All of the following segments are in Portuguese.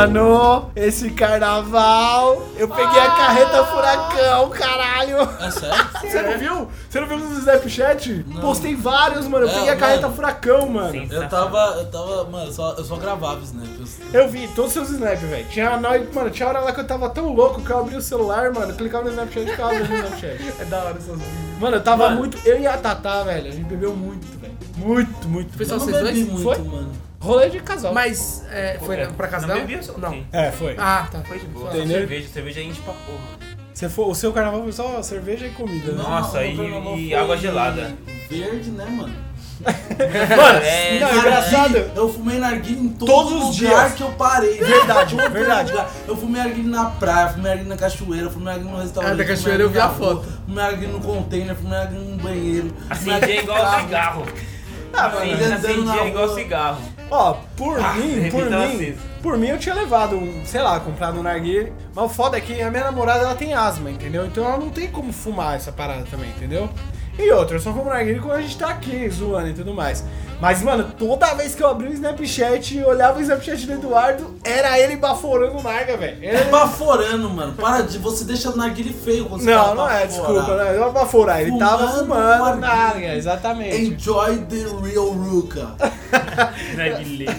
Mano, esse carnaval, eu peguei a carreta furacão, caralho. É sério? Você não viu? Você não viu no Snapchat? Não. Postei vários, mano. Eu É, peguei a carreta mano. furacão, mano. Sim. Eu tava, eu tava, mano, eu só, eu só gravava snap. Eu vi todos os seus snaps, velho. Tinha, nós- mano, tinha hora lá que eu tava tão louco que eu abri o celular, mano, clicava no Snapchat e ficava vendo no Snapchat. É da hora essas vídeos. Mano, eu tava Mano. muito. Eu e a Tatá, velho, a gente bebeu muito, velho. Muito, muito. Não vocês bebi dois? muito, Foi? mano. Rolê de casal. Mas é, foi É, pra casa não dela? bebia só Não. É, foi. Ah, tá. Foi de boa. Entendeu? Cerveja, cerveja enche pra porra. Você foi, o seu carnaval foi só cerveja e comida, né? Nossa, e- e água gelada. Verde, né, mano? Mano, É, não, é engraçado. Eu fumei narguilha em todo Todos os dias. que eu parei. Verdade, verdade. lugar. Eu fumei narguilha na praia, fumei narguilha na cachoeira, fumei narguilha no restaurante. Ah, da fumei cachoeira eu vi a na foto. Fumei narguilha no container, fumei narguilha no banheiro. Assim fumei dia é igual carro. cigarro. Ah, Assim, mano. andando assim na é igual cigarro. Ó, por Ah, mim, por mim, por mim eu tinha levado um, sei lá, comprado um narguilé. Mas o foda é que a minha namorada, ela tem asma, entendeu? Então ela não tem como fumar essa parada também, entendeu? E outra, eu só fumo narguilé quando a gente tá aqui, zoando e tudo mais. Mas, mano, toda vez que eu abri o Snapchat e olhava o Snapchat do Eduardo, era ele baforando o narga, velho. É Ele- baforando, mano. Para de. Você deixa o narguilha feio quando você Não, não é, baforando. desculpa, não é não é baforar. Ele tava Fumando fumando narguilé. narga, exatamente. Enjoy the real Ruka. Narguilé.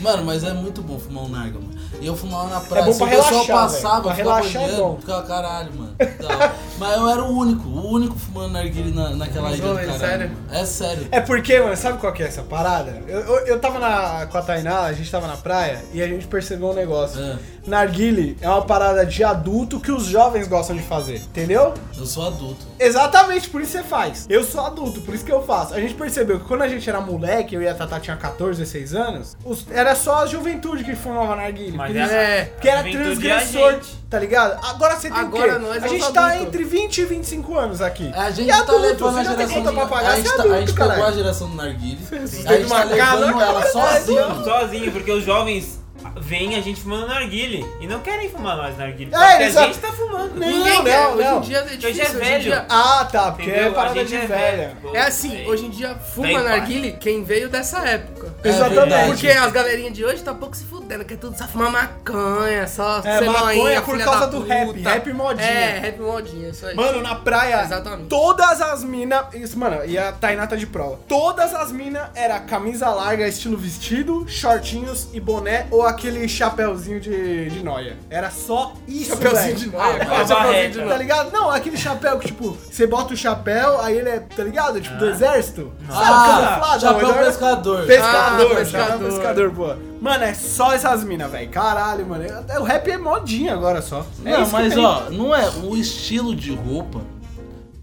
Mano, mas é muito bom fumar um narga, mano. E eu fumava na praia. bom Se pra o pessoal relaxar, passava. Pra relaxar é bom. ficava caralho, mano. Tá. mas eu era o único, o único fumando narguilha na, naquela ilha do é caralho. sério? É sério. É porque, mano, sabe qual que é essa parada? Eu, eu, eu tava na, com a Tainá, a gente tava na praia e a gente percebeu um negócio. É. Narguile é uma parada de adulto que os jovens gostam de fazer, entendeu? Eu sou adulto. Exatamente, por isso você faz. Eu sou adulto, por isso que eu faço. A gente percebeu que quando a gente era moleque, eu e a Tatá tinha 14, 16 anos, os- era só a juventude que fumava narguile. Mas porque é- É. porque era a transgressor, tá ligado? Agora você tem Agora o quê? nós a é gente tá adultos. entre 20 e 25 anos aqui. A gente e tá adulto, levando você a geração do... pra pagar, a gente, é tá, a adulto, gente pegou a caralho. geração do narguile. A gente tá levando ela sozinho. Sozinho, porque os jovens veem a gente fumando narguile e não querem fumar mais narguile. É, porque a só- gente tá fumando. Não, Ninguém não, quer. Hoje não. em dia é difícil. Hoje é hoje velho. dia- Ah, tá, porque Entendeu? é A parada gente de é velha. velho. É assim, hoje em dia fuma narguile quem veio dessa época. É Exatamente. Porque as galerinhas de hoje tá pouco se fudendo, que é tudo só fumar maconha, só É, ser maconha noinha, por causa do rap, rap modinha. É, rap modinha, isso aí. Mano, na praia, Exatamente. todas as minas. Isso, mano, e a Tainá tá de prova. Todas as minas era camisa larga, estilo vestido, shortinhos e boné ou aquele chapéuzinho de, de noia. Era só isso. Chapeuzinho velho. de noia, Ah, qual a chapeuzinho barreta. de Tá ligado? Não, aquele chapéu que, tipo, você bota o chapéu, aí ele é, tá ligado? Tipo, do exército. Sabe, Ah, camuflado? chapéu então era- pescador. Pescador, Ah, chapéu pescador. pescador, pô. Mano, é só essas minas, velho. Caralho, mano. O rap é modinha agora só. É Não, isso que mas tem. ó, não é o estilo de roupa.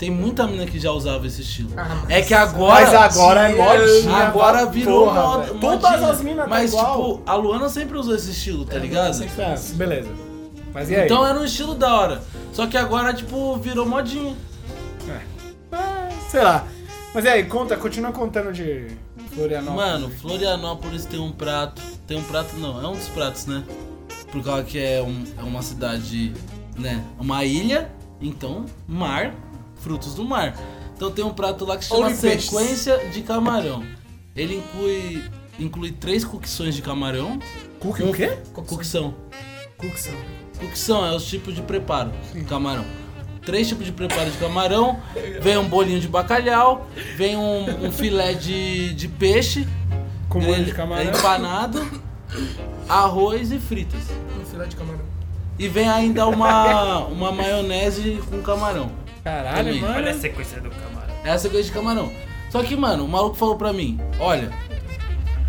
Tem muita mina que já usava esse estilo. Ah, é que agora. Mas agora é modinha. Agora virou porra, moda. Todas as minas tá Mas, igual. tipo, a Luana sempre usou esse estilo, tá ligado? É, beleza. Mas e aí? Então era um estilo da hora. Só que agora, tipo, virou modinha. Ah, sei lá. Mas e aí, conta, continua contando de Florianópolis. Mano, Florianópolis tem um prato. Tem um prato não, é um dos pratos, né? Por causa que é, um- é uma cidade, né? Uma ilha, então, mar, frutos do mar. Então tem um prato lá que se chama Only peixes. sequência de camarão. Ele inclui inclui três cocções de camarão. Cookie o quê? Cocção. Cuxão. Cocção é os tipos de preparo do camarão. Três tipos de preparo de camarão. Vem um bolinho de bacalhau. Vem um, um filé de, de peixe. Com molho de camarão. Empanado. Arroz e fritas. Um filé de camarão. E vem ainda uma, uma maionese com camarão. Caralho, Também. mano. Olha a sequência do camarão. É a sequência de camarão. Só que, mano, o maluco falou pra mim, olha,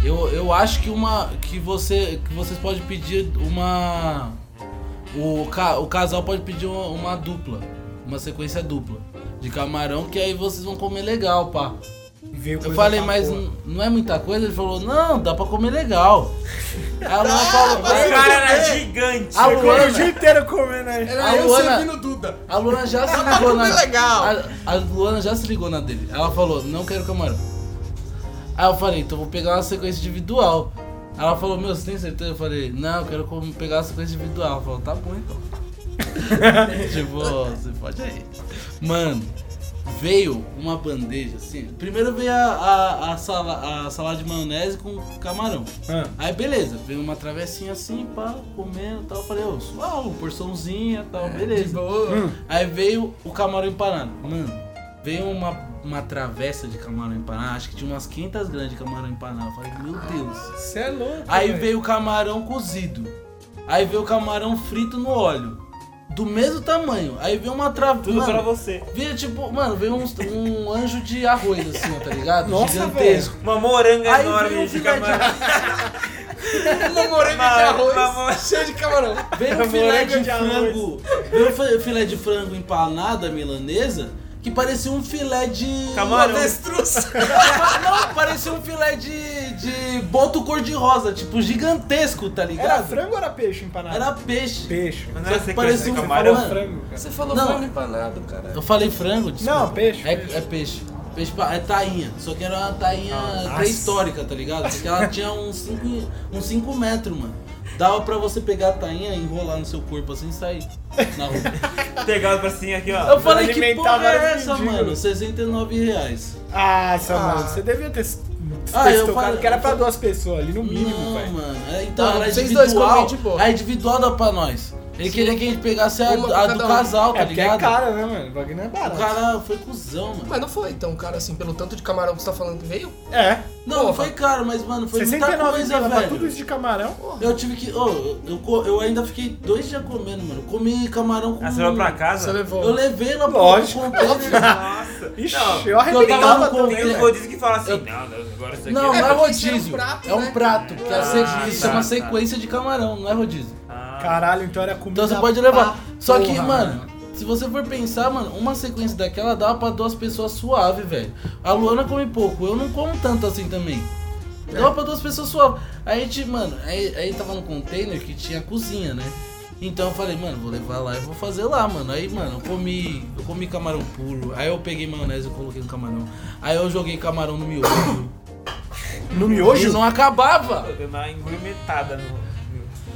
eu, eu acho que uma. que você. que vocês podem pedir uma. O, ca, o casal pode pedir uma, uma dupla. Uma sequência dupla. De camarão, que aí vocês vão comer legal, pá. Veio Eu falei, mas porra. não é muita coisa? Ele falou, não, dá pra comer legal. Aí a Luana falou, O cara era gigante. a Ficou o Luana, dia inteiro comendo aí. Era A eu Luana- servindo Duda. a Luana já se ligou na. legal. A, a Luana já se ligou na dele. Ela falou, não quero camarão. Aí eu falei, então vou pegar uma sequência individual. Ela falou, meu, você tem certeza? Eu falei, não, eu quero como- pegar uma sequência individual. Ela falou, tá bom então. tipo, você pode aí. Mano, veio uma bandeja assim. Primeiro veio a, a, a, sala, a salada de maionese com camarão. Ah. Aí beleza, veio uma travessinha assim, pá, comendo e tal. Eu falei, ô, suave, porçãozinha e tal, De beleza. boa. Aí veio o camarão empanado. Mano, veio uma, uma travessa de camarão empanado. Acho que tinha umas 500 grandes de camarão empanado. Eu falei, meu Deus. Você é louco. Aí velho. veio o camarão cozido. Aí veio o camarão frito no óleo. Do mesmo tamanho. Aí veio uma travessa. Tudo pra você. Veio tipo, mano, veio um, um anjo de arroz assim, ó, tá ligado? Nossa, Gigantesco. Uma moranga Aí enorme um de filé de camarão. Uma moranga Uma- de arroz uma mor- cheio de camarão. Veio um filé de, de arroz. frango. Veio um fi- filé de frango empanada milanesa que parecia um filé de. Camarão. Avestruz. Não, parecia um filé de, de boto cor-de-rosa, tipo, gigantesco, tá Era ligado? frango ou era peixe empanado? Era peixe. peixe. Mas não é que parecia de um camarão. Mano, frango, cara. Você falou Não. frango empanado, cara. Eu falei frango, desculpa. Não, peixe, É, peixe. é peixe. Peixe é tainha, só que era uma tainha Nossa. pré-histórica, tá ligado? Porque ela tinha uns 5 uns cinco metros, mano. Dava pra você pegar a tainha, enrolar no seu corpo assim e sair na rua. Pegado pra cima aqui, ó. Eu falei, que alimentar porra é essa, mano? 69 reais. Ah, seu Ah. mano, você devia ter, Ah, eu falei- que era pra duas pessoas ali, no mínimo, não, velho. mano. É, Então, Não, era vocês dois individual. comem boa. A individual dá pra nós. Ele queria que a gente pegasse a, Uma pra a cada do um. casal, tá É porque é ligado? cara, né, mano? O bagulho não é O barato. cara foi cuzão, mano. Mas não foi tão caro assim, pelo tanto de camarão que você tá falando que veio? É. Não, não Porra. foi caro, mas, mano, foi muita 69 coisa, pra velho. tudo isso de camarão. Eu tive que. ô, eu, eu, co- eu ainda fiquei dois dias comendo, mano. Comi camarão com. Ah, você levou pra Você casa? levou. Eu levei pro Lógico. container. Nossa. Ixi, Não, eu eu tava arrebentava Tem também, os container. velho. rodízios que falam assim, Eu- não, não, agora isso aqui Não, é... não é porque isso é um rodízio. prato, é um né? prato. Que é Ah, sequência, tá, chama tá. sequência de camarão, não é rodízio. Caralho, então era comida Então você pode levar. pra Só que, porra, mano, se você for pensar, mano, uma sequência daquela dá pra duas pessoas suave, velho. A Luana come pouco, eu não como tanto assim também. Dá pra duas pessoas suave. Aí a gente, mano, aí, aí tava no container que tinha cozinha, né? Então eu falei, mano, vou levar lá e vou fazer lá, mano. Aí, mano, eu comi, eu comi camarão puro. Aí eu peguei maionese e coloquei no camarão. Aí eu joguei camarão no miojo. No E miojo? não acabava. eu dei uma engurmetada no...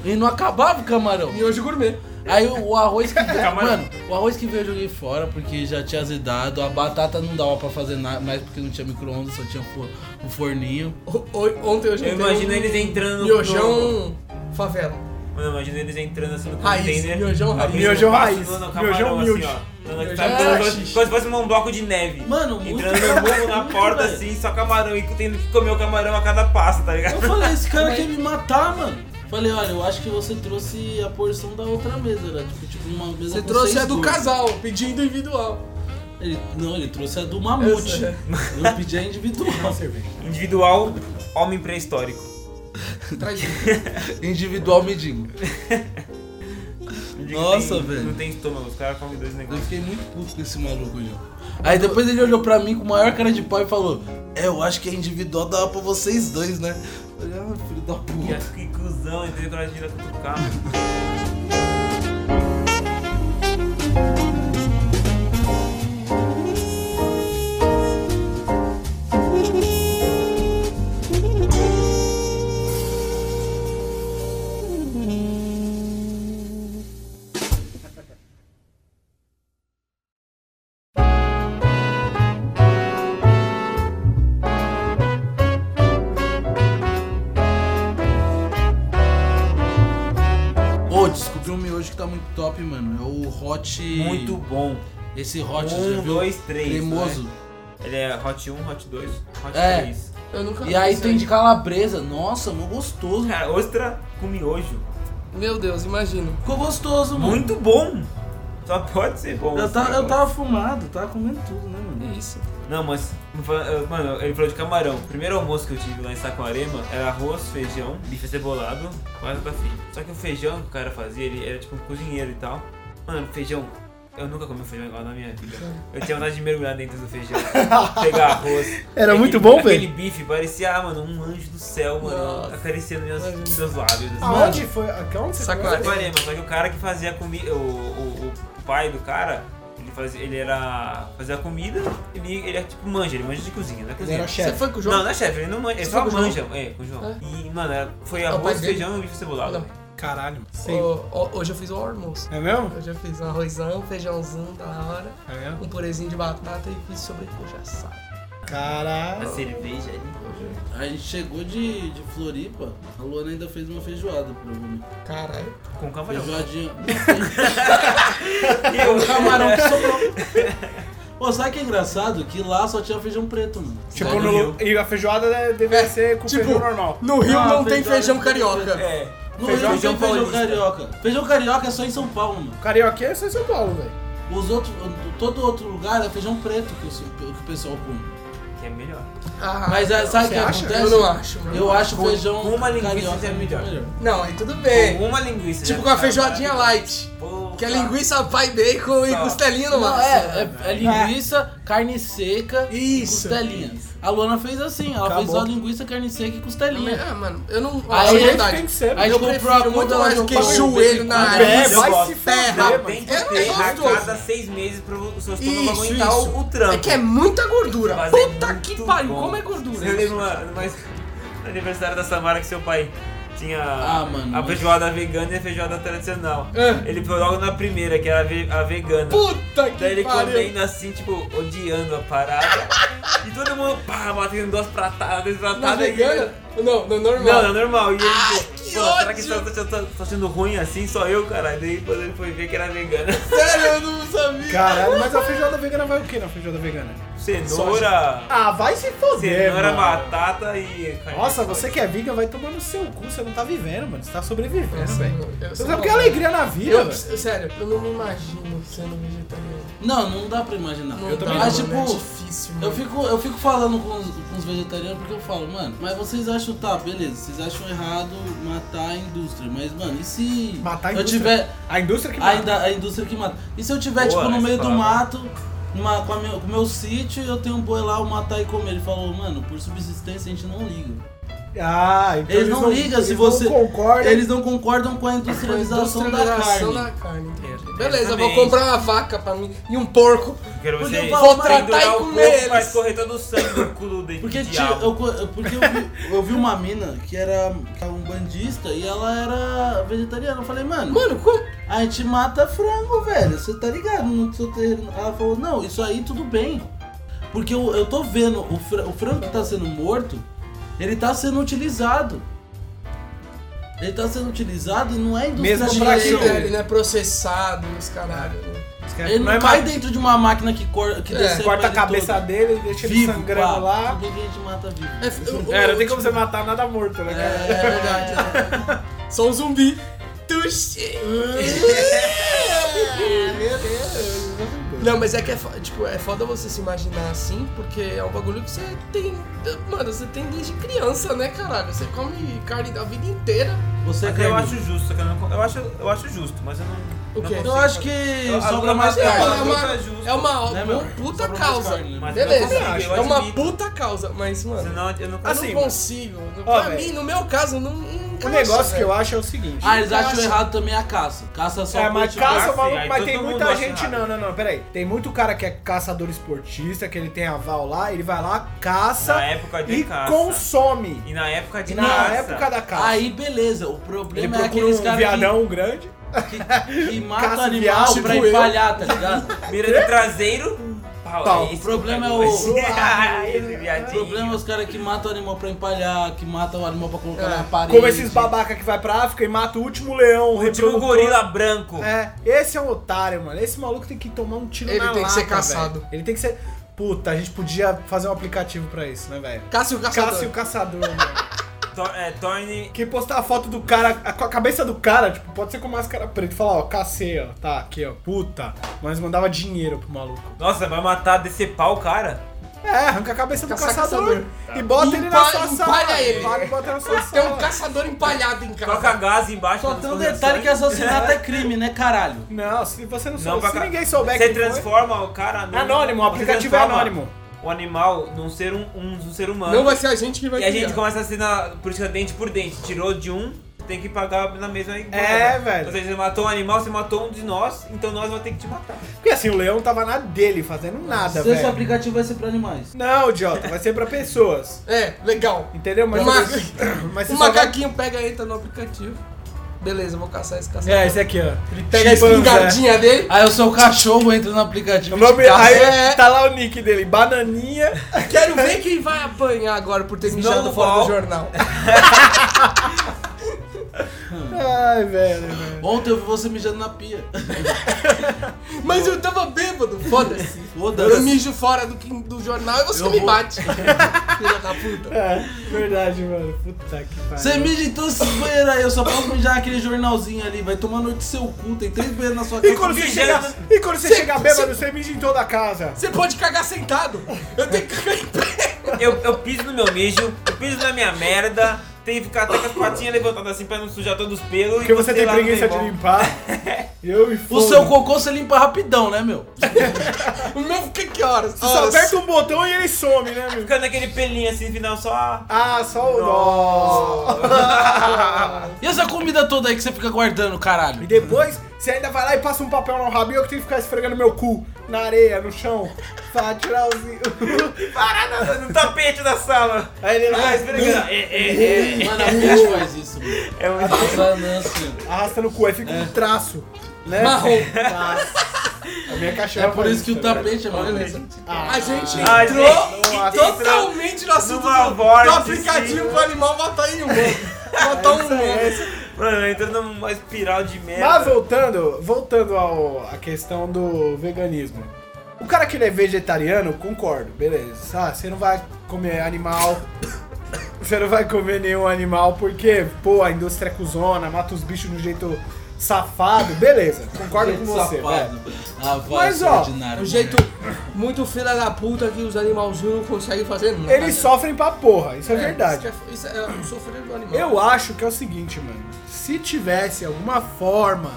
E não acabava o camarão. Miojo gourmet. Aí o, o arroz que veio. Mano, o arroz que veio eu joguei fora porque já tinha azedado. A batata não dava pra fazer nada mais porque não tinha micro-ondas, só tinha o o forninho. O- o- Ontem eu Eu jantei imagino um eles entrando no... Miojão favela. Mano, eu imagino eles entrando assim no Raiz, container. miojão raiz. Miojão um raiz, no- no miojão humilde. Assim, Miojão sabe, como, se- fosse um bloco de neve. Mano, Entrando no morro na porta assim, só camarão. E tendo que comer o camarão a cada passo, tá ligado? Eu falei, esse cara quer me matar, mano. Falei, olha, eu acho que você trouxe a porção da outra mesa, era tipo, tipo uma mesa Você com trouxe seis a do gordos. casal, pedindo individual. Ele, não, ele trouxe a do mamute. sei. Eu pedi a individual. Individual, homem pré-histórico. Individual medindo. Nossa, Tem- velho. Não tem estômago, os caras comem dois Eu negócios. fiquei muito puto com esse maluco, João. Aí depois ele olhou pra mim com maior cara de pau e falou: É, eu acho que a individual dava pra vocês dois, né? Eu falei, ah, filho da E puta. acho que cuzão, entendeu? Quando a top, mano. É o Hot. Muito bom. Esse Hot, Um, dois, três. Cremoso. né? Ele é Hot 1, Hot 2, Hot É. 3. Eu nunca E aí tem de calabresa. Nossa, mó gostoso. Cara, ostra com miojo. Meu Deus, imagina. Ficou gostoso, mano. Muito bom. Só pode ser bom. Eu, ta- eu tava fumado, tava comendo tudo, né, mano? Que isso. Não, mas, mano, ele falou de camarão. O primeiro almoço que eu tive lá em Saquarema era arroz, feijão, bife cebolado, quase pra fim. Só que o feijão que o cara fazia, ele era tipo um cozinheiro e tal. Mano, feijão, eu nunca comi feijão igual na minha vida. Eu tinha vontade de mergulhar dentro do feijão, pegar arroz. Era Aquele- muito bom, Aquele velho? bife parecia, ah, mano, um anjo do céu, mano, Nossa. acariciando meus, meus lábios. assim. Aonde foi? Aonde você Saquarema. só que o cara que fazia comida, o, o, o pai do cara, fazia, ele era. fazia comida, ele, ele é tipo manja, ele manja de cozinha, né? Ele Cozinha. era Você chefe. foi com o João? Não, não é chefe, ele não manja, ele Você só foi com o João? manja. É, com o João. É. E, mano, era- foi É o pai arroz, dele? feijão e bife cebolado. Não. Caralho. Sim. Ô, ó, hoje eu fiz o almoço. É mesmo? Hoje eu fiz um arrozão, feijãozinho da hora, É mesmo? um purezinho de batata e fiz sobrecoxa assada. A Caralho. cerveja ali. A gente chegou de, de Floripa, a Luana ainda fez uma feijoada, provavelmente. Caralho. Com camarão. Feijoadinha. E o camarão que sobrou. Pô, sabe que é engraçado? Que lá só tinha feijão preto, mano. Tipo, no, Rio. e a feijoada né, deveria ser com tipo, feijão normal. No Rio Ah, não tem feijão- carioca. É. No Feijão- Rio feijão tem feijão paulista. carioca. Feijão carioca é só em São Paulo, mano. Carioca é só em São Paulo, velho. Os outros, todo outro lugar é feijão preto que, o- que o pessoal come. Que é melhor. Ah, Mas é, sabe o que acha? acontece? Eu não acho. Eu acho Com- feijão com uma linguiça carioca é melhor. melhor. Não, aí tudo bem. Com uma linguiça. Tipo com a tá feijoadinha light. Pô, Que é linguiça, pai, bacon e Só. costelinha no Não, máximo. é, é, é linguiça, carne seca Isso. e costelinha. A Luana fez assim, ela fez Acabou. só linguiça, carne seca e costelinha. Ah, mano, eu não. Aí Aí, a gente verdade. tem que ser. Aí eu comprou a conta mais que joelho na quadro. É, vai se terra. foder, Tem que É ter a cada seis meses pro seu estômago Isso, aguentar isso. o, o trampo. É que é muita gordura. Mas é Puta que pariu, como é gordura? Eu lembro uma, mas no aniversário da Samara que seu pai tinha Ah, mano, a mas- feijoada vegana e a feijoada tradicional. É. Ele foi logo na primeira, que era a, ve- a vegana. Puta que Daí ele pariu. comendo assim, tipo, odiando a parada. e todo mundo, pá, batendo duas pratadas, Na pratadas. ele- vegana? Não, no normal. Não, não, normal. E ele, Ai, tipo, que pô, será que isso tá, tá- tá sendo ruim assim? Só eu, caralho. Daí depois ele foi ver que era vegana. Sério, eu não. Caralho, mas a feijoada vegana vai o que na feijoada vegana? Cenoura, Ah, vai se foder, cenoura, mano. batata e Nossa, você que é vegan vai tomar no seu cu, você não tá vivendo, mano. Você tá sobrevivendo, velho. Você sabe o que é alegria na vida, Eu, velho. sério, eu não me imagino sendo vegetariano. Não, não dá pra imaginar. Não Eu também Mas não, tipo, é difícil, mano. eu fico, eu fico falando com os, com os vegetarianos porque eu falo, mano, mas vocês acham, tá, beleza, vocês acham errado matar a indústria, mas mano, e se Matar a eu indústria? tiver A indústria que a, mata. inda- a indústria que mata? E se eu tiver, Boa, tipo, no meio do palavra. mato, numa, com, a com o meu sítio, e eu tenho um boi lá, eu matar e comer? Ele falou, mano, por subsistência a gente não liga. Ah, então Eles não ligam se eles você- não concordam. Eles não concordam com a industrialização, da Industrialização carne. da carne, entendi. Exatamente. Beleza, eu vou comprar uma vaca pra mim e um porco. Quero Porque você eu falo, tratar e o comer eles. pra escorrer todo o sangue do cu do de Porque, eu, porque eu, vi, eu vi uma mina que era um bandista e ela era vegetariana. Eu falei, mano, Mano, como? a gente mata frango, velho. Você tá ligado no seu terreno. Ela falou, não, isso aí tudo bem. Porque eu, eu tô vendo o, fra- o frango que tá sendo morto, ele tá sendo utilizado. Ele tá sendo utilizado e não é Mesmo pra industrialização. quê? Ele, ele não é processado nos caralho. né? Ele não, é cai ma- dentro de uma máquina que, cor, que É, corta a ele cabeça todo. dele, deixa ele Vivo, sangrando pá. lá. A gente mata vivo. É, eu- É, não tem como você matar nada morto, né, cara? É, é verdade. né? Sou um zumbi. Tuxi. Meu Deus. Não, mas é que é, tipo, é foda você se imaginar assim, porque é um bagulho que você tem. Mano, você tem desde criança, né, caralho? Você come carne da vida inteira. Você é eu acho justo, eu não. Eu acho, eu acho justo, mas eu não. O não quê? consigo Eu acho que Eu- sobra mais É carne. é uma, é justo. é uma, Né, uma puta Sobra causa. carne, Beleza, consigo, eu é uma puta causa, mas, mano. Senão eu não eu Assim, não consigo. Pra mim, no meu caso, não, não O negócio que eu acho é o seguinte. Ah, eles acham Caça. errado também a caça. Caça só É, mas caça, caça, maluco, mas tem muita gente. errado. Não, não, não, peraí. Tem muito cara que é caçador esportista, que ele tem aval lá, ele vai lá, caça Na época de e caça. consome. E na época de E na caça. época da caça. Aí beleza, o ele problema é procura aqueles um caras viadão grande. que, que, que matam Caça o animal viado, pra tipo empalhar, tá ligado? Mira de traseiro. Pau, Pau. esse O problema é o- Ah, esse O problema é os caras que matam o animal pra empalhar, que matam o animal pra colocar É. na parede. Como esses babaca que vai pra África e mata o último leão, O último gorila branco. É, esse é um otário, mano. Esse maluco tem que tomar um tiro Ele na tem que ser caçado. velho. Ele tem que ser... Puta, a gente podia fazer um aplicativo pra isso, né, velho? Cássio Caçador. Cássio Caçador, mano. Tor- é, torne. Que postar a foto do cara, a, com a cabeça do cara, tipo, pode ser com máscara preta. e Falar, ó, cacei, ó, tá, aqui, ó, puta. Mas mandava dinheiro pro maluco. Nossa, vai matar, decepar o cara? É, arranca a cabeça do Caça caçador, caçador. e bota ele na sua sala. empalha ele. Empalha e bota na sua Tem um sala. caçador empalhado em casa. Coloca gás embaixo Só tem um detalhe que assassinato é crime, né, caralho? Não, se você não Não, souber, se ninguém souber Você quem foi... transforma o cara no. Anônimo, o aplicativo é transforma anônimo. O animal num ser, um, um, um ser humano. Não vai ser a gente que vai E a criar. gente começa a ser na política dente por dente. Tirou de um, tem que pagar na mesma. É, velho. Ou seja, você matou um animal, você matou um de nós, então nós vamos ter que te matar. Porque assim, o leão tava na dele, fazendo nada, Se esse velho. aplicativo vai ser pra animais. Não, idiota, vai ser pra pessoas. É, legal. Entendeu? Mas, O ma- mas você O só vai- macaquinho pega e entra no aplicativo. Beleza, eu vou caçar esse caçador. É, esse aqui, ó. Ele pega a espingardinha dele. Aí o seu cachorro entra no aplicativo. O aí É. tá lá o nick dele, bananinha. Quero ver quem vai apanhar agora por ter mijado fora do jornal. Ai, velho, velho. Ontem eu vi você mijando na pia. Mas eu tava bêbado, foda-se. Eu Foda-se. mijo fora do, do jornal e você Eu me vou- bate. Filha da puta. É, verdade, mano. Puta que pariu. Você mija em todos esses banheiros aí, eu só posso mijar naquele jornalzinho ali. Vai tomar noite seu cu, tem três banheiros na sua E casa. quando você mijando. chega, e quando você Cê- chega bêbado, você mija em toda a casa. Você pode cagar sentado. Eu tenho que cagar em pé. Eu, eu piso no meu mijo, eu piso na minha merda, tenho que ficar até com as patinhas levantadas assim pra não sujar todos os pelos. Porque e você tem preguiça de limpar. Eu me O seu cocô você limpa rapidão, né, meu? O meu fica que horas? Você só aperta um botão e ele some, né, meu? Ficando aquele pelinho assim final só. Ah, só o nó. E essa comida toda aí que você fica guardando, E caralho? depois, você ainda vai lá e passa um papel no rabo e eu que tenho que ficar esfregando meu cu na areia, no chão. Pra tirar os... Parada no tapete da sala. Aí ele Ah, lá, esfregando. É, é, é. Mano, a peixe faz isso, mano. É assim. arrasta no cu, aí fica um traço, né? Marrom. Nossa. A minha cachorra É por faz isso que o tapete é mais Beleza. Ah, A gente Ah, entrou gente, totalmente no assunto do, do aplicativo sim. pro animal matar em um. Matar um é. Mano, entrando numa espiral de merda. Mas voltando, voltando ao, à questão do veganismo. O cara que ele é vegetariano, concordo, beleza. Ah, você não vai comer animal. Você não vai comer nenhum animal porque, pô, a indústria é cuzona, mata os bichos do jeito safado. Beleza, concordo com você. Safado. Ah, vai, Mas, seu ó, ordinário. Um jeito muito filha da puta que os animalzinhos não conseguem fazer nada. Eles sofrem pra porra, isso é, É, verdade. Isso é, isso é o sofrer do animal. Eu acho que é o seguinte, mano. Se tivesse alguma forma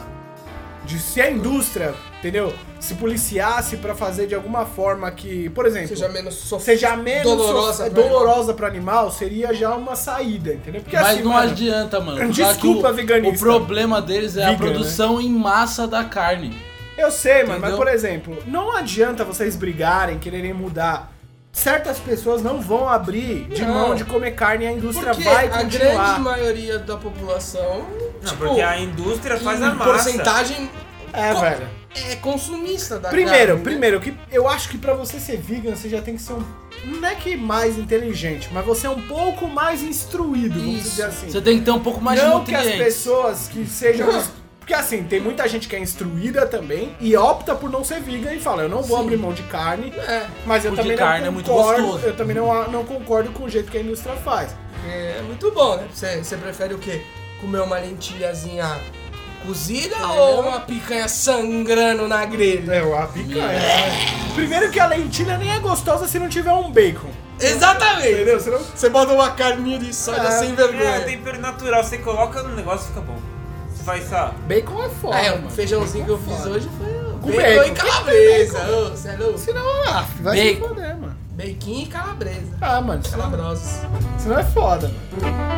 de se a indústria, entendeu? Se policiasse pra fazer de alguma forma que, por exemplo, Seja menos sof... seja menos dolorosa so- pro dolorosa pro animal, seria já uma saída, entendeu? Porque Mas assim, não mano, adianta, mano. Desculpa, o, veganista. O problema deles é a Vegan, produção em massa da carne. Eu sei, mano, mas por exemplo, não adianta vocês brigarem, quererem mudar. Certas pessoas não vão abrir de Não. mão de comer carne e a indústria Porque vai a continuar. grande maioria da população, Não, tipo, porque a indústria faz a massa. porcentagem É, Co- velho. É consumista da Primeiro, carne, né? primeiro, que eu acho que pra você ser vegan, você já tem que ser um. Não é que mais inteligente, mas você é um pouco mais instruído, vamos Isso. dizer assim. Você tem que ter um pouco mais não de que as pessoas que sejam. Porque assim, tem muita gente que é instruída também e opta por não ser vegan e fala, eu não vou Sim. abrir mão de carne, É, mas eu Porque também carne é não muito concordo. gostoso. eu também não, não concordo com o jeito que a indústria faz. é muito bom, né? Você, você prefere o quê? Comer uma lentilhazinha cozida ou uma picanha sangrando na grelha? É, a picanha. né? Primeiro que a lentilha nem é gostosa se não tiver um bacon. Exatamente! Entendeu? Você não... Você bota uma carninha de soja É, sem É, vergonha. tempero natural. Você coloca no negócio fica bom. Você faz, sabe? Bacon é foda. É, o mano. feijãozinho que eu é fiz hoje foi o Com bacon, bacon. e calabresa. Ô, Você é louco? Senão, ah, vai Bacon. se foder, mano. Bacon e calabresa. Ah, mano, Calabrosos. senão é foda, mano.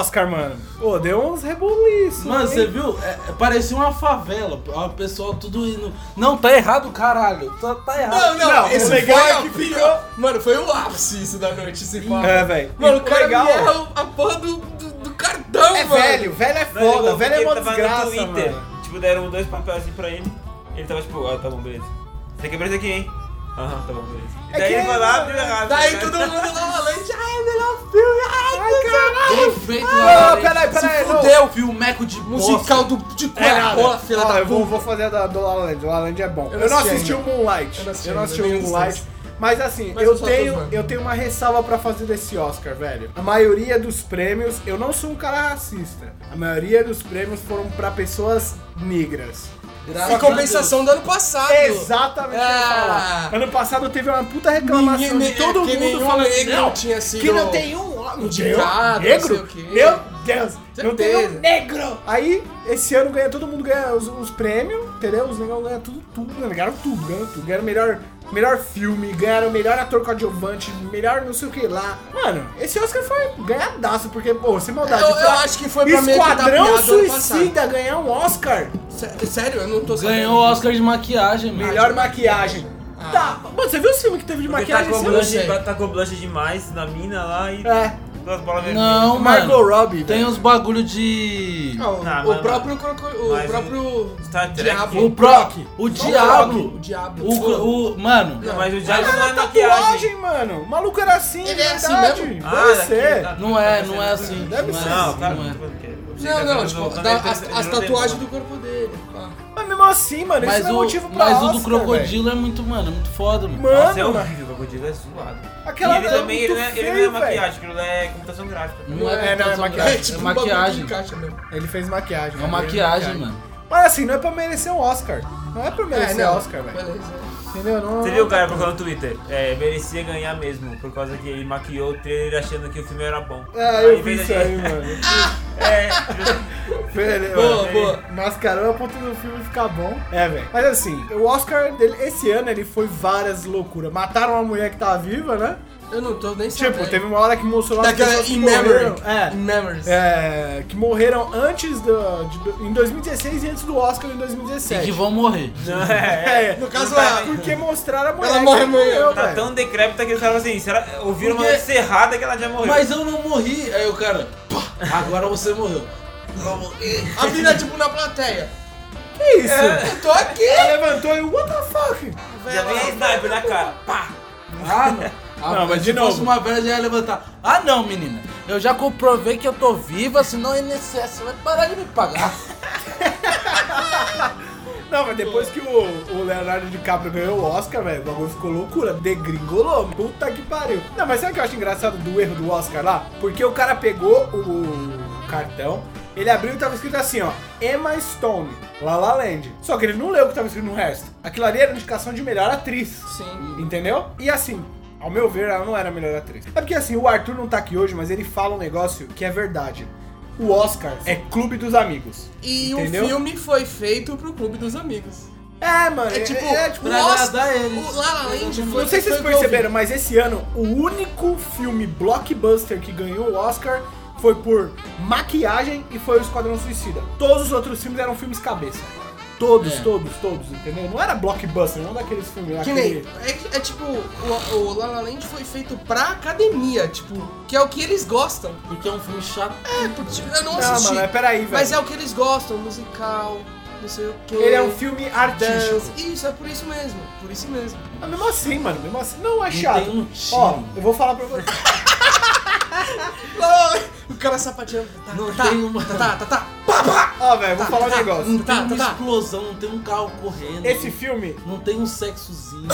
Oscar, mano? Pô, deu uns rebuliços. Mano, você viu? É, é, parecia uma favela. O pessoal tudo indo. Não, tá errado, caralho. Tá, tá errado. Não, não, Não, esse legal foi é que pior- Mano, foi o ápice isso da noite, esse papo. É, velho. Mano, E o cara legal- me erra a porra do, do, do cartão, É mano. velho, velho é Não, foda, eu velho é uma desgraça, no Twitter. mano. Tipo, deram dois papéis assim pra ele. Ele tava tipo, ah, tá bom, beleza. Você quebrou isso aqui, hein? Aham, tá bom, beleza. E É daí que ele foi é, lá, mano. abriu errado. Daí né? todo mundo Perfeito, Não, peraí, peraí, não. Fudeu, filmeco de bosta. Musical do, de É. Coca-Cola, filha Ó, da eu vou, vou fazer a da, do La La Land. O La La Land é bom. Eu Eu não assisti assisti o. Moonlight. Eu não assisti Eu não assisti o Moonlight. Mas assim, Mas eu, tenho, eu tenho uma ressalva pra fazer desse Oscar, velho. A maioria dos prêmios, eu não sou um cara racista. A maioria dos prêmios foram pra pessoas negras. Graças Em compensação do ano passado. Exatamente o que eu ia Ah. falar. Ano passado teve uma puta reclamação Ninguém- de todo que mundo falando negro não, tinha sido que não tem um negro. o quê. Meu Deus, não tem Certeza. um negro. Aí, esse ano ganha, todo mundo ganha os, os prêmios, entendeu? Os negros ganham tudo, tudo, né? ganharam tudo, ganharam tudo. Ganharam melhor, melhor filme, ganharam melhor ator coadjuvante, melhor não sei o que lá. Mano, esse Oscar foi ganhadaço, porque, pô, sem maldade. Eu- eu pra acho que foi pra Esquadrão Suicida ganhar um Oscar. Sé- Sério, eu não tô sabendo. Ganhou o Oscar de maquiagem, mano. Melhor maquiagem. Ah. Tá, mano, você viu o filme que teve de Porque maquiagem? tacou esse ano? blush, sei. tacou blush demais na mina lá e É, duas bolas vermelhas. Não, Margot mano. Robbie. Tem velho. uns bagulho de. Ah, o, Não, o mas- próprio croco, o mas próprio Star Trek- diabo. O próprio. O Diablo. O diabo. O, o, mano. Não, mas o Diabo não é era maquiagem. tatuagem, mano. O maluco era assim, Ele é assim verdade. mesmo? Ah, Deve daqui- ser. da- Não é, não é assim. Deve não ser. é Não, assim, cara, não é. é. Não, não, tá tipo, da- quando as, as não tatuagens do corpo dele. Mesmo assim, mano, Mas isso é o, motivo pra mas o do Oscar, crocodilo é muito, mano, muito foda, mano. Mano, Nossa, é horrível, o crocodilo é zoado. Aquela e ele é também, ele é, ele não é maquiagem, aquilo é computação gráfica. Não, Não é, é, não, é maquiagem. tipo é que maquiagem. Ele fez maquiagem. É uma maquiagem, mano. Mas assim, não é pra merecer um Oscar. Não é pra merecer não, Oscar, velho. Beleza. Entendeu? Não, Você viu o cara procurando no Twitter? É, merecia ganhar mesmo, por causa que ele maquiou o trailer achando que o filme era bom. É, eu vi isso aquele- aí, mano. É, Velho, Boa, mano, boa. Mascarou a ponto do filme ficar bom. É, velho. Mas assim, o Oscar dele, esse ano, ele foi várias loucuras. Mataram uma mulher que tava viva, né? Eu não tô nem sabendo. Tipo, teve uma hora que mostrou lá Daquela pessoas que in memory. morreram. É. In memories. É, que morreram antes do, de, em 2016 e antes do Oscar em E 2017. que vão morrer. não, é, É, No caso, tá- a- porque mostraram a mulher. Ela morre amanhã. morreu, Tá velho. tão decrépita que eles falaram assim, será, ouviram uma Porque- notícia errada que ela já morreu. Mas eu não morri. Aí o cara, pá, agora você morreu. a mina, tipo, na plateia. Que isso? Eu tô aqui. Ela levantou e what the fuck? já vem a sniper na cara. Pá! Ah, não. Ah, Não, mas se de novo. fosse uma velha, já ia levantar. Ah, não, menina. Eu já comprovei que eu tô viva, senão o INSS vai parar de me pagar. Não, mas depois que o, o Leonardo DiCaprio ganhou o Oscar, velho, o bagulho ficou loucura. Degringolou. Puta que pariu. Não, mas sabe o que eu acho engraçado do erro do Oscar lá? Porque o cara pegou o cartão, ele abriu e tava escrito assim, ó. Emma Stone, La La Land. Só que ele não leu o que tava escrito no resto. Aquilo ali era indicação de melhor atriz. Sim. Entendeu? E assim, ao meu ver, ela não era a melhor atriz. É porque assim, o Arthur não tá aqui hoje, mas ele fala um negócio que é verdade. O Oscar é clube dos amigos. E Entendeu? o filme foi feito pro Clube dos Amigos. É, mano. É tipo, é, tipo o pra agradar eles. o La La Land Não sei se vocês perceberam, mas esse ano o único filme blockbuster que ganhou o Oscar foi por maquiagem e foi o Esquadrão Suicida. Todos os outros filmes eram filmes cabeça. Todos, É. todos, todos, entendeu? Não era blockbuster, não daqueles filmes. Que aquele- nem, é, é tipo, o, o La La Land foi feito pra academia, tipo, que é o que eles gostam. Porque é um filme chato. É, porque, tipo, eu não Não, assisti, mano, mas peraí, velho. mas é o que eles gostam, musical, não sei o que. Ele é um filme artístico. Dance. Isso, é por isso mesmo, por isso mesmo. Mas mesmo assim, mano, mesmo assim, não é chato. um. Ó, eu vou falar pra você. O cara sapateando. Tá, Não tá, tem uma- Tá, tá, tá, tá. Pá, pá. Ó, velho, vou falar um negócio. Não Tá, tem uma tá, tá. explosão, não tem um carro correndo. Esse filme. Não tem um sexozinho.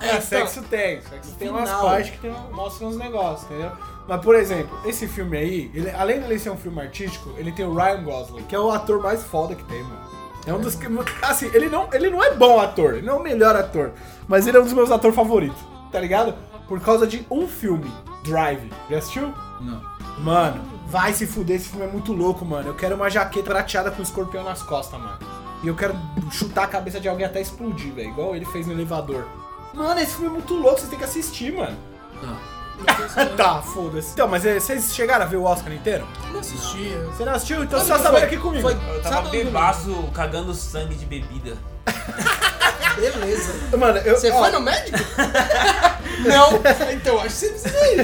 É, sexo tem. Sexo tem umas partes que tem, mostram uns negócios, entendeu? Mas, por exemplo, esse filme aí, ele, além de ele ser um filme artístico, ele tem o Ryan Gosling, que é o ator mais foda que tem, mano. É um dos que. Assim, ele não, ele não é bom ator, ele não é o melhor ator, mas ele é um dos meus atores favoritos, tá ligado? Por causa de um filme, Drive. Já assistiu? Não. Mano, vai se fuder, esse filme é muito louco, mano. Eu quero uma jaqueta prateada com um escorpião nas costas, mano. E eu quero chutar a cabeça de alguém até explodir, velho. Igual ele fez no elevador. Mano, esse filme é muito louco, vocês têm que assistir, mano. Tá. tá, foda-se. Então, mas eh, vocês chegaram a ver o Oscar inteiro? Não assistia. Você não assistiu? Então você só que saber foi? aqui comigo. Foi- Eu tava bebaço, cagando sangue de bebida. Beleza. Mano, eu. Você ó, foi no médico? não. Então, acho que você precisa ir.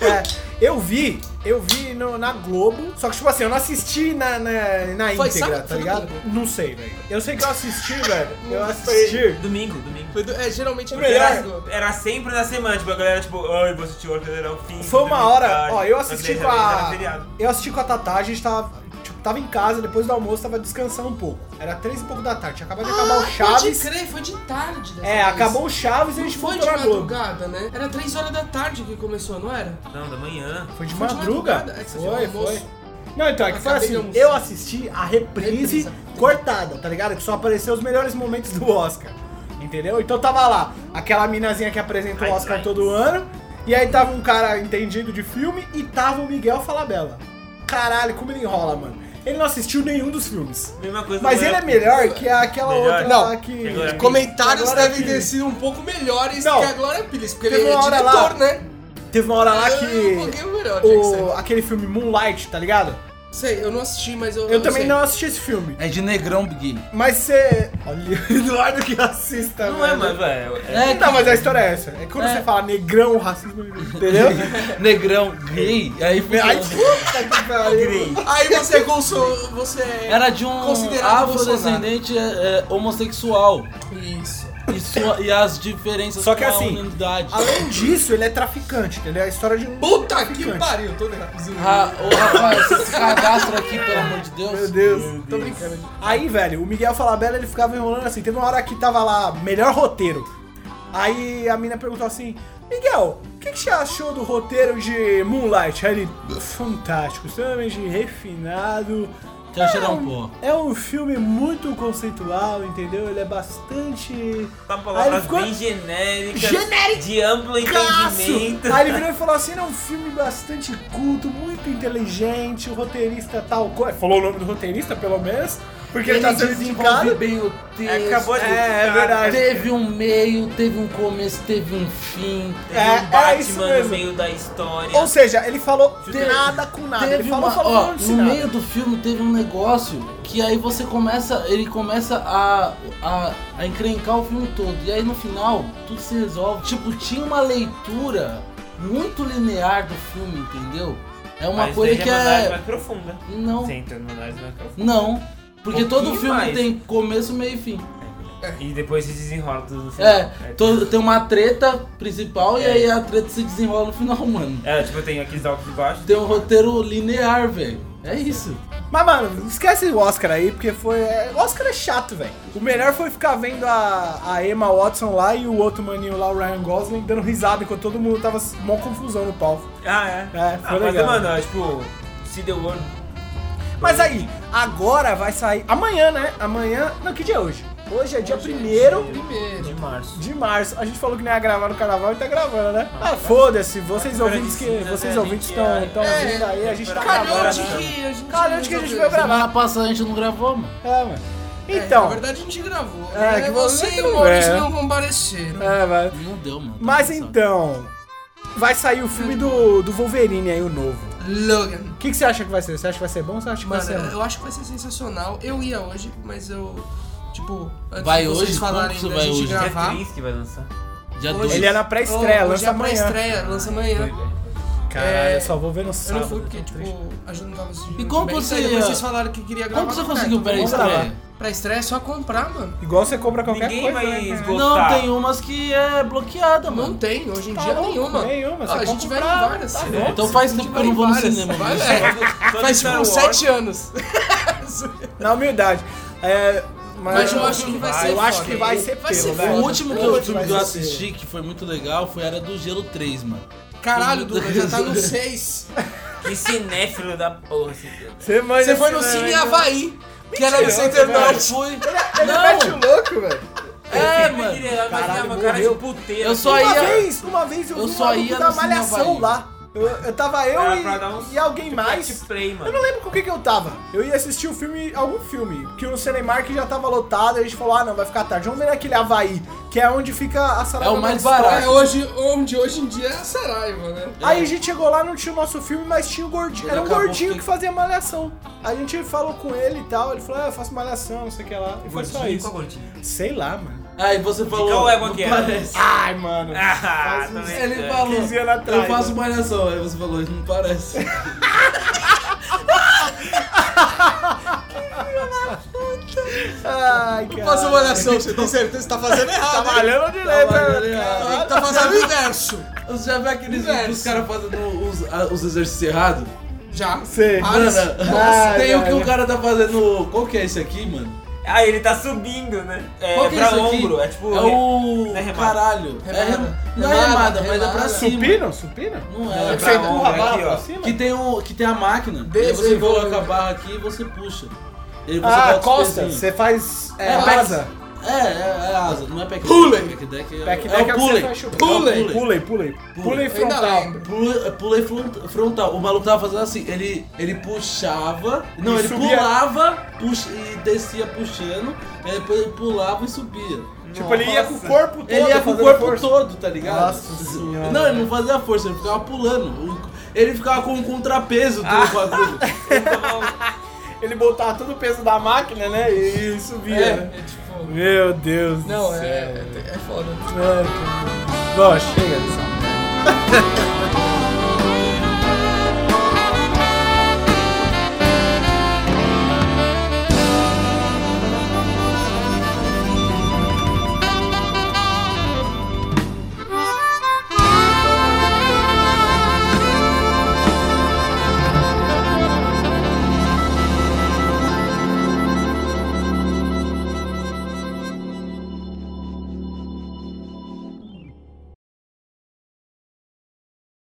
é, eu vi, eu vi no- na Globo. Só que, tipo assim, eu não assisti na, na, na Foi íntegra, sábado? tá Foi ligado? domingo? Não sei, velho. Eu sei que eu assisti, velho. Eu assisti. Domingo, domingo. Foi do- é, geralmente é Melhor. melhor. Era, era sempre na semana, tipo, a galera, tipo, ai, vou assistir o Oscar era o fim. Foi uma domingo hora, tarde." ó, eu assisti daí com era a. feriado. Eu assisti com a Tatá, a gente tava. Tava em casa, depois do almoço, tava descansando um pouco. Era três e pouco da tarde, tinha acabado de acabar o Pode Chaves. crer, foi de tarde dessa É, vez. acabou o Chaves e a Não gente foi de voltou na Globo. madrugada, né? Era 3 horas da tarde que começou, não era? Não, da manhã. Foi de Foi de madruga? madrugada? É que você foi, foi. Não, então, é que foi de assim, eu assisti a reprise Reprisa. cortada, tá ligado? Que só apareceu os melhores momentos do Oscar. Entendeu? Então tava lá, aquela minazinha que apresenta o Oscar ai. todo ano, e aí tava um cara entendido de filme e tava o Miguel Falabella. caralho, como ele enrola, mano. Ele não assistiu nenhum dos filmes. Mesma coisa Mas ele é melhor que aquela Melhor. outra Não, lá que. que agora- Comentários Agora devem ter sido um pouco melhores Não. que a Glória Pires, porque Teve ele é uma hora diretor, lá- né? Teve uma hora lá É, um que. pouquinho melhor, tinha que O, aquele filme Moonlight, tá ligado? Sei, eu não assisti, mas eu. Eu também sei. não assisti esse filme. É de negrão gay. Mas você. Olha, o Eduardo que assista, Não é, velho. mas, velho. É, Não, mas a história é essa. É quando É. você fala negrão, racismo, entendeu? negrão gay, aí foi. Aí, puta que pariu. Aí você é conso... você Era de um Considerado afrodescendente é, é, homossexual. Isso. E, sua- e as diferenças Só que com a assim, unidade. Além disso, ele é traficante, entendeu? É a história de um. Puta que pariu, tô ligado. Ô Rafael, você se cadastra aqui, pelo amor de Deus. Meu Deus, tô brincando. Aí, velho, o Miguel Falabella ele ficava enrolando assim. Teve uma hora que tava lá, melhor roteiro. Aí a mina perguntou assim: Miguel, o que, que você achou do roteiro de Moonlight? Aí ele, fantástico, extremamente refinado. Quero cheirar É um pó. É um filme muito conceitual, entendeu? Ele é bastante. Tá Aí ele palavras ficou- bem genéricas. Genérico. De amplo entendimento. Aí ele virou e falou assim: é um filme bastante culto, muito inteligente, o roteirista tal coisa. Falou o nome do roteirista, pelo menos, porque ele, tá sendo desenvolve bem o texto. Acabou de É, é verdade. Teve um meio, teve um começo, teve um fim. Teve É, um Batman no mesmo. meio da história. Ou seja, ele falou Teve- nada com nada. Ele Teve falou, uma, falou, ó, no nada. meio do filme teve um negócio que aí você começa, ele começa a, a, a encrencar o filme todo. E aí no final, tudo se resolve. Tipo, tinha uma leitura muito linear do filme, entendeu? É uma Mas coisa que é é. mais profunda. Não, Você entra numa análise mais profunda. não. Porque todo filme mais. tem começo, meio e fim. E depois se desenrola tudo no final. É, to- tem uma treta principal e É. aí a treta se desenrola no final, mano. É, tipo, tem aqueles altos e baixos. Tem um roteiro linear, velho. É isso. Mas, mano, esquece o Oscar aí, porque foi. é, O Oscar é chato, velho. O melhor foi ficar vendo a, a Emma Watson lá e o outro maninho lá, o Ryan Gosling, dando risada enquanto todo mundo tava mó confusão no palco. Ah, é. É, foi ah, legal. Mas, mano, é, tipo, See the World. Mas aí, agora vai sair. Amanhã, né? Amanhã. Não, que dia é hoje? Hoje é dia 1 Primeiro. de março. de março. A gente falou que não ia gravar no carnaval e tá gravando, né? Ah, foda-se. Vocês Agora ouvintes que. Vocês né, ouvintes estão é- estão é, ouvindo aí, a gente tá gravando. Calhou de né? que a gente. Calhou de que a gente vai gravar. Semana passada a gente não gravou, mano. É, mano. É, Então. na verdade a gente gravou. É, É, que você e não o Maurício é. não compareceram. É, vai. Não deu, mano. Mas então. Vai sair o filme do, do Wolverine aí, o novo. Logan. O que, que você acha que vai ser? Você acha que vai ser bom ou você acha que Mano, vai ser ruim? eu acho que vai ser sensacional. Eu ia hoje, mas eu. Tipo, antes Vai de vocês hoje? falarem que da vai gente hoje? Dia gravar. 3 que vai lançar. Dia Hoje- dois. Ele é na pré-estreia, Hoje lança é a amanhã. pré-estreia, lança amanhã. Caralho, É, eu só vou ver no Eu sábado. não fui porque, tipo, a Ju não tava assistindo. E como bem. você ia- vocês falaram que queria gravar. Como você conseguiu pré-estreia? gravar. Pra estreia é só comprar, mano. Igual você compra qualquer Ninguém coisa. vai né. Não, tem umas que é bloqueada, Não mano. tem, hoje em Tá dia louco, nenhuma. nenhuma, você Ah, a gente vai em pra- várias. tá É, bom. Então faz tempo que vai eu não vou no cinema. Vai, mas- é. Faz tipo sete anos. Na humildade. É, Mas eu acho que vai ser Eu acho foda. que vai ser Vai ser pelo, foda. velho. O último que eu, vai que eu ser assisti, que foi muito legal, foi Era do Gelo 3, mano. Caralho, Duda, já tá no 6. Que cinéfilo da porra. Você, Você foi no Cine cinema, Havaí, que era no Center velho. Norte. Fui. Ele mete o louco, velho. É, mano. mas Caralho, cara de morreu. puteiro. Eu só assim. Uma ia- vez, uma vez eu, eu vi um só maluco ia da no malhação lá. Eu, eu tava eu e, e alguém tipo, mais. Play, mano. Eu não lembro com o que que eu tava. Eu ia assistir o filme, algum filme, que o Cinemark já tava lotado, e a gente falou, ah não, vai ficar tarde. Vamos ver naquele Havaí, que é onde fica a sala É o mais barato. É, hoje, onde hoje em dia é a Saraiva, né? Aí a gente chegou lá, não tinha o nosso filme, mas tinha o gordinho. Ele Era um gordinho que- que fazia malhação. A gente falou com ele e tal, ele falou, ah, eu faço malhação, não sei o que lá. E foi só isso. Sei lá, mano. Aí você falou. qual égua não que era? parece. Ai, mano. Ah, faz uns também. Ele É, falou. 15 anos atrás. Eu faço né? malhação. Aí você falou, não parece. Ai, cara. Faça uma oração, você tem certeza que você tá fazendo Tá errado. hein? malhando direito, malhando né? errado. Caralho. Tá fazendo o inverso. Você já viu aqueles Inverso. vídeos dos caras fazendo os, a- os exercícios errados? Já. Sei. Vários. Mano, Ai, tem o que velho. o cara tá fazendo. Qual que é esse aqui, mano? Ah, ele tá subindo, né? É Qual que é pra aqui? ombro, é tipo... É o. não é remada. Caralho. É Remada. rem- Não é Remada, remada, mas é pra remada. cima. Supino? Supino? Não É é. Você pra empurra a barra aqui, ó. pra cima? Que tem, o, que tem a máquina. Aí você coloca a barra aqui e você puxa. E você Ah, costa. Você faz é, É, asa. É, é, é asa, não é pack Pulei. deck. Pack deck é, Pack é deck é o que pulei. Pulei. Pulei, pulei. Pulei frontal. Pulei, pulei front- frontal. O maluco tava fazendo assim, ele, ele puxava. Não, E ele subia. pulava puxa, e descia puxando. Aí depois ele pulava e subia. Tipo, ele ia com o Nossa. corpo todo. Ele ia com o corpo força. todo, tá ligado? Nossa senhora. Não, ele não fazia força, ele ficava pulando. Ele ficava com um contrapeso do Ah. bagulho. Ele botava todo o peso da máquina, né? E, subia. É, né? é tipo. Meu Deus Não, do é, céu. é, é foda. É, que- Bom, chega dessa merda.